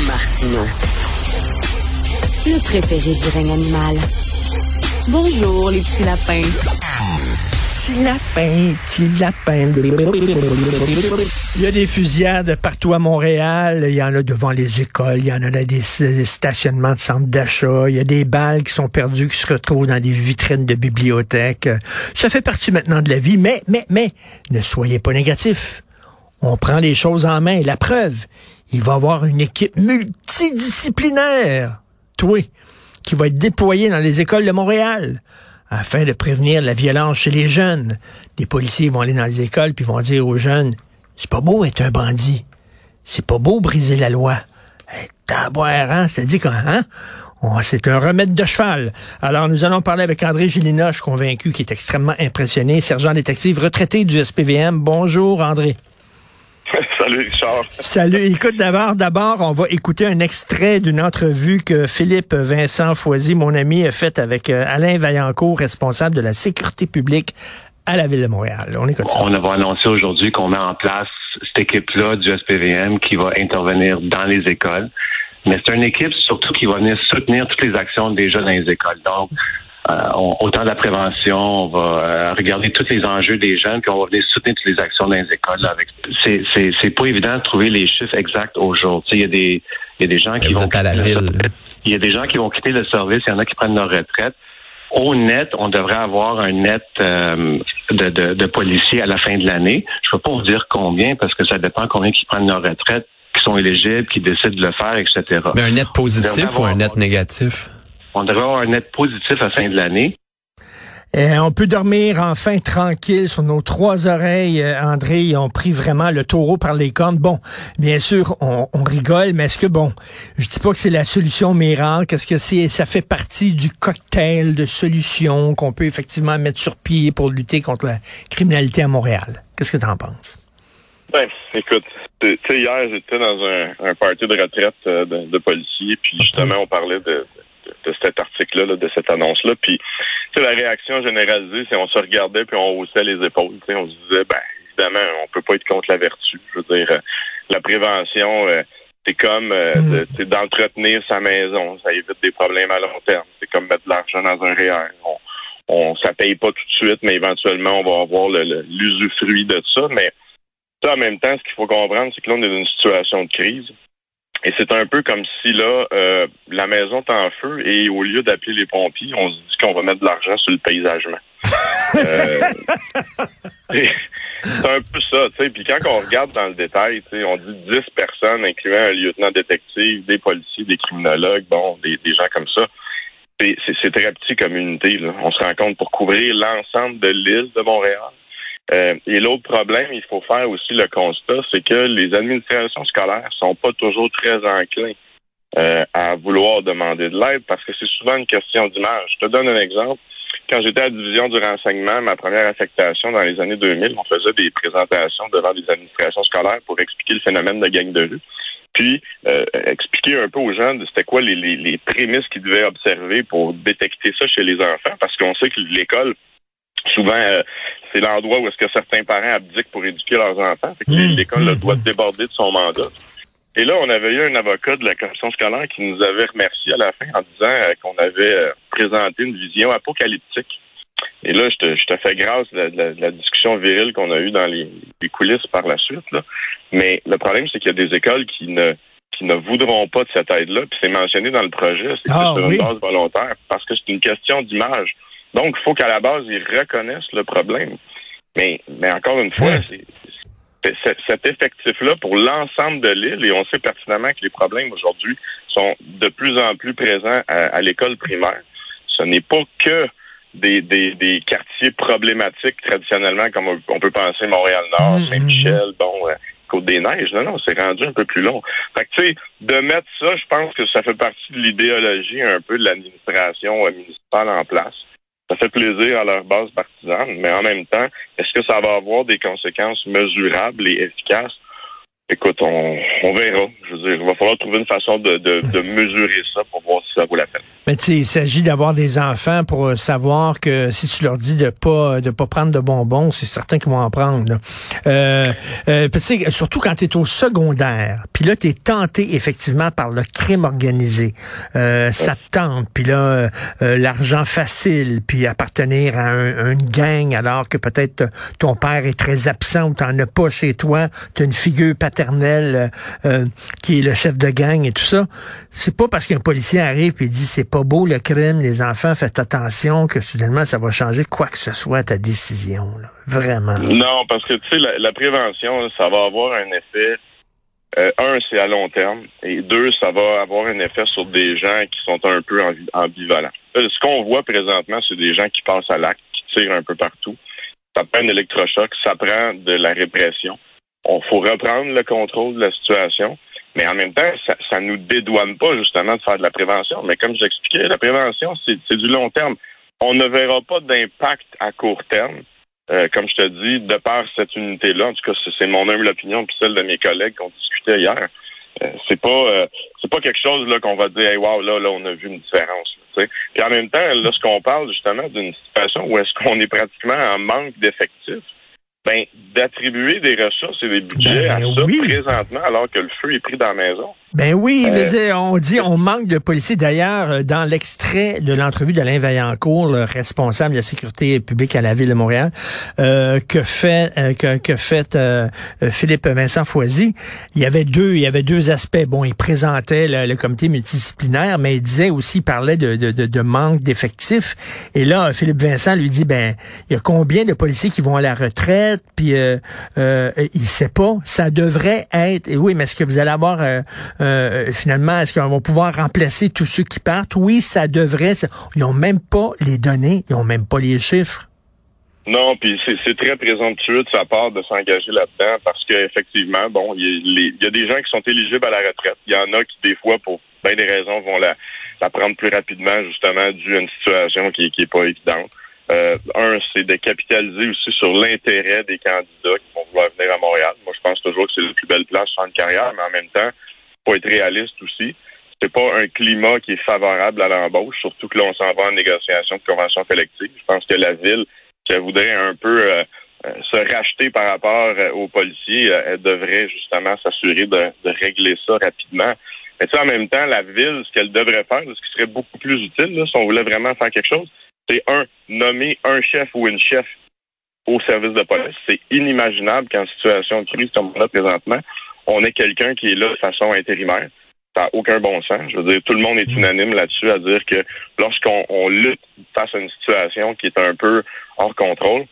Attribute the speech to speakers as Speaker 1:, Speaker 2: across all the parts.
Speaker 1: Martino. Le préféré du règne animal. Bonjour, les petits lapins.
Speaker 2: Petit lapin, petit lapin. Il y a des fusillades partout à Montréal. Il y en a devant les écoles. Il y en a dans des stationnements de centres d'achat. Il y a des balles qui sont perdues, qui se retrouvent dans des vitrines de bibliothèques. Ça fait partie maintenant de la vie. Mais, mais, mais, ne soyez pas négatifs. On prend les choses en main. La preuve, il va avoir une équipe multidisciplinaire, toi, qui va être déployée dans les écoles de Montréal afin de prévenir la violence chez les jeunes. Les policiers vont aller dans les écoles puis vont dire aux jeunes, c'est pas beau être un bandit. C'est pas beau briser la loi. Hey, hein? C'est dit quand, hein? c'est un remède de cheval. Alors, nous allons parler avec André Gilina, je suis convaincu qu'il est extrêmement impressionné, sergent détective retraité du SPVM. Bonjour, André.
Speaker 3: Salut Richard.
Speaker 2: Salut. Écoute, d'abord, d'abord, on va écouter un extrait d'une entrevue que Philippe Vincent Foisy, mon ami, a faite avec euh, Alain Vaillancourt, responsable de la sécurité publique à la Ville de Montréal. On écoute ça.
Speaker 3: On va annoncer aujourd'hui qu'on met en place cette équipe-là du SPVM qui va intervenir dans les écoles. Mais c'est une équipe surtout qui va venir soutenir toutes les actions des jeunes dans les écoles. Donc, euh, autant de la prévention, on va euh, regarder tous les enjeux des jeunes, puis on va venir soutenir toutes les actions dans les écoles. Avec c'est c'est c'est pas évident de trouver les chiffres exacts au jour. Il y a des il y a des gens qui vont
Speaker 4: à la ville.
Speaker 3: Il y a des gens qui vont quitter le service, il y en a qui prennent leur retraite. Au net, on devrait avoir un net euh, de, de, de, policiers à la fin de l'année. Je ne peux pas vous dire combien parce que ça dépend combien qui prennent leur retraite, qui sont éligibles, qui décident de le faire, etc.
Speaker 4: Mais un net positif ou un net négatif?
Speaker 3: On devrait avoir un net positif à la fin de l'année.
Speaker 2: Euh, on peut dormir enfin tranquille sur nos trois oreilles. Euh, André, ils ont pris vraiment le taureau par les cornes. Bon, bien sûr, on, rigole, mais est-ce que bon, je dis pas que c'est la solution miracle. Est-ce que c'est, ça fait partie du cocktail de solutions qu'on peut effectivement mettre sur pied pour lutter contre la criminalité à Montréal? Qu'est-ce que tu en penses?
Speaker 5: Ben, écoute, tu sais, hier j'étais dans un, un party de retraite euh, de, policiers, puis justement on parlait de de cet article-là, de cette annonce-là. Puis, la réaction généralisée, c'est on se regardait puis on haussait les épaules. On se disait, ben évidemment, on peut pas être contre la vertu. Je veux dire, euh, la prévention, euh, c'est comme euh, mm. d'entretenir sa maison. Ça évite des problèmes à long terme. C'est comme mettre de l'argent dans un REER. On, on, ça paye pas tout de suite, mais éventuellement, on va avoir l'usufruit de ça. Mais ça, en même temps, ce qu'il faut comprendre, c'est que là, on est dans une situation de crise. Et c'est un peu comme si là, euh, la maison est en feu et au lieu d'appeler les pompiers, on se dit qu'on va mettre de l'argent sur le paysagement. euh, c'est un peu ça, tu sais. Puis quand on regarde dans le détail, tu sais, on dit 10 personnes, incluant un lieutenant détective, des policiers, des criminologues, bon, des, des gens comme ça. C'est très petit comme unité. Là. On se rend compte pour couvrir l'ensemble de l'île de Montréal. Euh, et l'autre problème, il faut faire aussi le constat, c'est que les administrations scolaires sont pas toujours très enclins euh, à vouloir demander de l'aide parce que c'est souvent une question d'image. Je te donne un exemple. Quand j'étais à la division du renseignement, ma première affectation dans les années 2000, on faisait des présentations devant des administrations scolaires pour expliquer le phénomène de gang de rue puis euh, expliquer un peu aux gens c'était quoi les, les, les prémices qu'ils devaient observer pour détecter ça chez les enfants, parce qu'on sait que l'école souvent euh, c'est l'endroit où est-ce que certains parents abdiquent pour éduquer leurs enfants. Fait que mmh. l'école mmh. doit déborder de son mandat. Et là, on avait eu un avocat de la commission scolaire qui nous avait remercié à la fin en disant euh, qu'on avait euh, présenté une vision apocalyptique. Et là, je te, je te fais grâce de la, discussion virile qu'on a eue dans les, coulisses par la suite. Là. Mais le problème, c'est qu'il y a des écoles qui ne qui ne voudront pas de cette aide-là. Puis c'est mentionné dans le projet, c'est
Speaker 2: ah,
Speaker 5: sur une base volontaire, parce que c'est une question d'image. Donc, il faut qu'à la base, ils reconnaissent le problème. Mais, mais encore une fois, c'est, cet effectif-là pour l'ensemble de l'île, et on sait pertinemment que les problèmes aujourd'hui sont de plus en plus présents à, l'école primaire. Ce n'est pas que des, des, des, quartiers problématiques traditionnellement, comme on peut penser Montréal-Nord, mmh, Saint-Michel, bon, euh, Côte-des-Neiges. Non, non, c'est rendu un peu plus long. Fait que, tu sais, de mettre ça, je pense que ça fait partie de l'idéologie un peu de l'administration euh, municipale en place ça fait plaisir à leur base partisane, mais en même temps, est-ce que ça va avoir des conséquences mesurables et efficaces? Écoute, on, verra. Je veux dire, il va falloir trouver une façon de mesurer ça pour voir si ça vaut la peine.
Speaker 2: Mais tu sais, il s'agit d'avoir des enfants pour euh, savoir que si tu leur dis de pas de pas prendre de bonbons, c'est certain qu'ils vont en prendre. Euh, euh, surtout quand tu es au secondaire, puis là tu es tenté effectivement par le crime organisé. Euh, ça te tente, puis là euh, l'argent facile, puis appartenir à, un, une gang alors que peut-être ton père est très absent ou t'en as pas chez toi, tu as une figure paternelle qui est le chef de gang et tout ça. C'est pas parce qu'un policier arrive et dit c'est pas beau le crime, les enfants, faites attention que soudainement ça va changer quoi que ce soit ta décision. Vraiment.
Speaker 5: Non, parce que tu sais, la, prévention, ça va avoir un effet. Euh, un, c'est à long terme. Et deux, ça va avoir un effet sur des gens qui sont un peu ambivalents. Euh, ce qu'on voit présentement, c'est des gens qui passent à l'acte, qui tirent un peu partout. Ça prend un électrochoc, ça prend de la répression. On faut reprendre le contrôle de la situation. Mais en même temps, ça, ça nous dédouane pas justement de faire de la prévention. Mais comme j'expliquais, la prévention, c'est du long terme. On ne verra pas d'impact à court terme. Euh, comme je te dis, de par cette unité-là, en tout cas, c'est mon humble opinion, puis celle de mes collègues qu'on discutait hier. Euh, c'est pas euh, c'est pas quelque chose là qu'on va dire hey, wow là là on a vu une différence puis en même temps lorsqu'on parle justement d'une situation où est-ce qu'on est pratiquement en manque d'effectifs ben, d'attribuer des ressources et des budgets ben à ça présentement alors que le feu est pris dans la maison.
Speaker 2: Ben oui, euh, on dit on manque de policiers. D'ailleurs, euh, dans l'extrait de l'entrevue d'Alain Vaillancourt, le responsable de la sécurité publique à la ville de Montréal, euh, que fait que, que fait Philippe Vincent Foisy, il y avait deux il y avait deux aspects. Bon, il présentait le, comité multidisciplinaire, mais il disait aussi il parlait de, de, de, de manque d'effectifs. Et là, Philippe Vincent lui dit ben il y a combien de policiers qui vont à la retraite? Puis euh, il sait pas. Ça devrait être. Et oui, mais est-ce que vous allez avoir euh, finalement, est-ce qu'on va pouvoir remplacer tous ceux qui partent? Oui, ça devrait. Ils n'ont même pas les données, ils n'ont même pas les chiffres.
Speaker 5: Non, puis c'est très présomptueux de sa part de s'engager là-dedans parce qu'effectivement, bon, il y, a des gens qui sont éligibles à la retraite. Il y en a qui, des fois, pour bien des raisons, vont la, prendre plus rapidement, justement, dû à une situation qui, qui est pas évidente. Euh, un, c'est de capitaliser aussi sur l'intérêt des candidats qui vont vouloir venir à Montréal. Moi, je pense toujours que c'est la plus belle place en carrière, mais en même temps, faut être réaliste aussi. C'est pas un climat qui est favorable à l'embauche, surtout que là, on s'en va en négociation de convention collective. Je pense que la ville, qui voudrait un peu euh, euh, se racheter par rapport euh, aux policiers, elle devrait justement s'assurer de, régler ça rapidement. Mais tu sais, en même temps, la ville, ce qu'elle devrait faire, ce qui serait beaucoup plus utile, si on voulait vraiment faire quelque chose, c'est un, nommer un chef ou une chef au service de police. C'est inimaginable qu'en situation de crise comme là présentement, on est quelqu'un qui est là de façon intérimaire. Ça n'a aucun bon sens. Je veux dire, tout le monde est mm. unanime là-dessus à dire que lorsqu'on lutte face à une situation qui est un peu hors contrôle,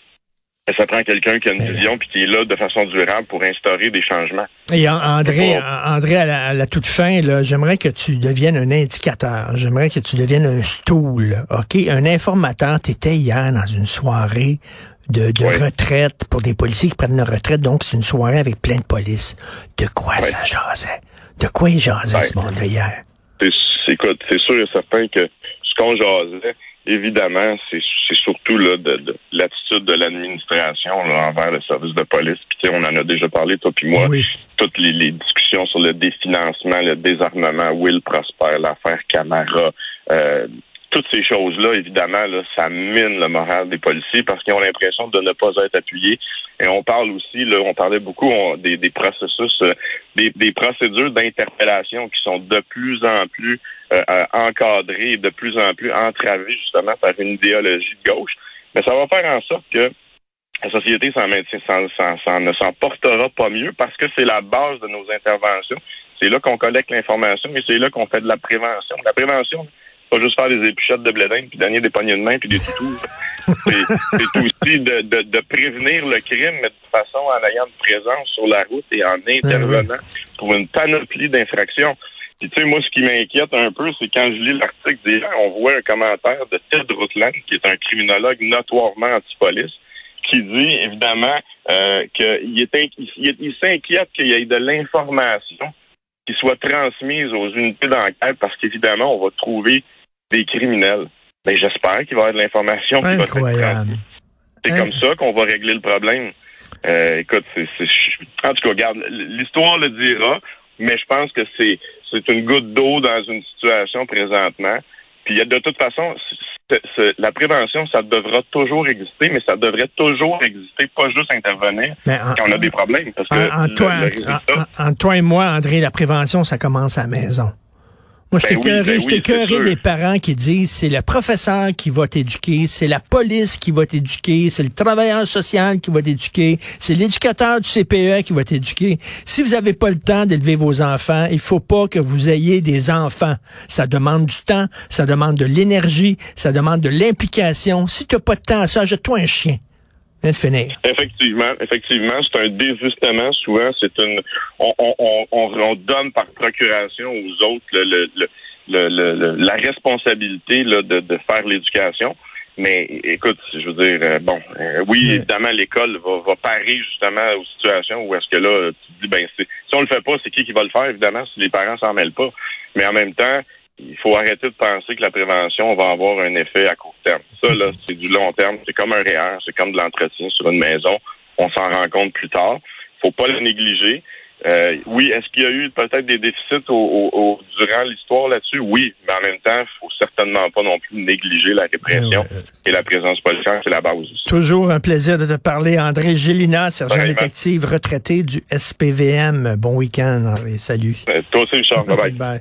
Speaker 5: ben, ça prend quelqu'un qui a une vision puis qui est là de façon durable pour instaurer des changements.
Speaker 2: Et André, André à, la, toute fin, j'aimerais que tu deviennes un indicateur. J'aimerais que tu deviennes un stool, OK? Un informateur. Tu étais hier dans une soirée de, retraite pour des policiers qui prennent leur retraite. Donc, c'est une soirée avec plein de police. De quoi ça jasait? De quoi il jasait ce monde-là hier?
Speaker 5: Écoute, c'est sûr et certain que ce qu'on jasait, évidemment, c'est surtout là, de, l'attitude de l'administration envers le service de police. Puis on en a déjà parlé, toi puis moi. Toutes les, discussions sur le définancement, le désarmement, Will Prosper, l'affaire Camara, euh, toutes ces choses-là, évidemment, là, ça mine le moral des policiers parce qu'ils ont l'impression de ne pas être appuyés. Et on parle aussi, là, on parlait beaucoup des, processus, euh, des, procédures d'interpellation qui sont de plus en plus euh, euh, encadrées, de plus en plus entravées justement par une idéologie de gauche. Mais ça va faire en sorte que la société s'en, ne s'en portera pas mieux parce que c'est la base de nos interventions. C'est là qu'on collecte l'information et c'est là qu'on fait de la prévention. La prévention, pas juste faire des épichettes de blédin, puis donner des poignées de main, puis des toutous. c'est aussi de, de, de, prévenir le crime, mais de façon en ayant une présence sur la route et en intervenant pour une panoplie d'infractions. Puis tu sais, moi, ce qui m'inquiète un peu, c'est quand je lis l'article d'hier, on voit un commentaire de Ted Rutland, qui est un criminologue notoirement anti-police, qui dit évidemment euh, qu'il il, il s'inquiète qu'il y ait de l'information qui soit transmise aux unités d'enquête parce qu'évidemment, on va trouver des criminels. Mais j'espère qu'il va y avoir de l'information qui va C'est comme ça qu'on va régler le problème. Euh, écoute, c'est, en tout cas, regarde, l'histoire le dira, mais je pense que c'est c'est une goutte d'eau dans une situation présentement. Puis de toute façon, la prévention, ça devra toujours exister, mais ça devrait toujours exister, pas juste intervenir quand on a des problèmes. Parce
Speaker 2: que en, toi et moi, André, la prévention, ça commence à la maison. Moi, je ben t'ai ben des parents qui disent c'est le professeur qui va t'éduquer, c'est la police qui va t'éduquer, c'est le travailleur social qui va t'éduquer, c'est l'éducateur du CPE qui va t'éduquer. Si vous n'avez pas le temps d'élever vos enfants, il faut pas que vous ayez des enfants. Ça demande du temps, ça demande de l'énergie, ça demande de l'implication. Si tu n'as pas de temps à ça, jette-toi un chien.
Speaker 5: Effectivement, effectivement, c'est un désistement. Souvent, c'est une, on, on, on, donne par procuration aux autres le, le, le, la responsabilité là, de, de faire l'éducation. Mais écoute, je veux dire, euh, bon, euh, oui, évidemment, l'école va, va parer justement aux situations où est-ce que là, tu te dis, ben, si on le fait pas, c'est qui qui va le faire, évidemment, si les parents s'en mêlent pas. Mais en même temps, il faut arrêter de penser que la prévention va avoir un effet à court terme. Ça, là, c'est du long terme. C'est comme un REER, c'est comme de l'entretien sur une maison. On s'en rend compte plus tard. faut pas le négliger. Euh, oui, est-ce qu'il y a eu peut-être des déficits au, durant l'histoire là-dessus? Oui, mais en même temps, il faut certainement pas non plus négliger la répression et la présence policière, c'est la base.
Speaker 2: Toujours un plaisir de te parler. André Gélina, sergent détective retraité du SPVM. Bon week-end, Salut.
Speaker 5: Euh, toi aussi, Richard. bye. bye.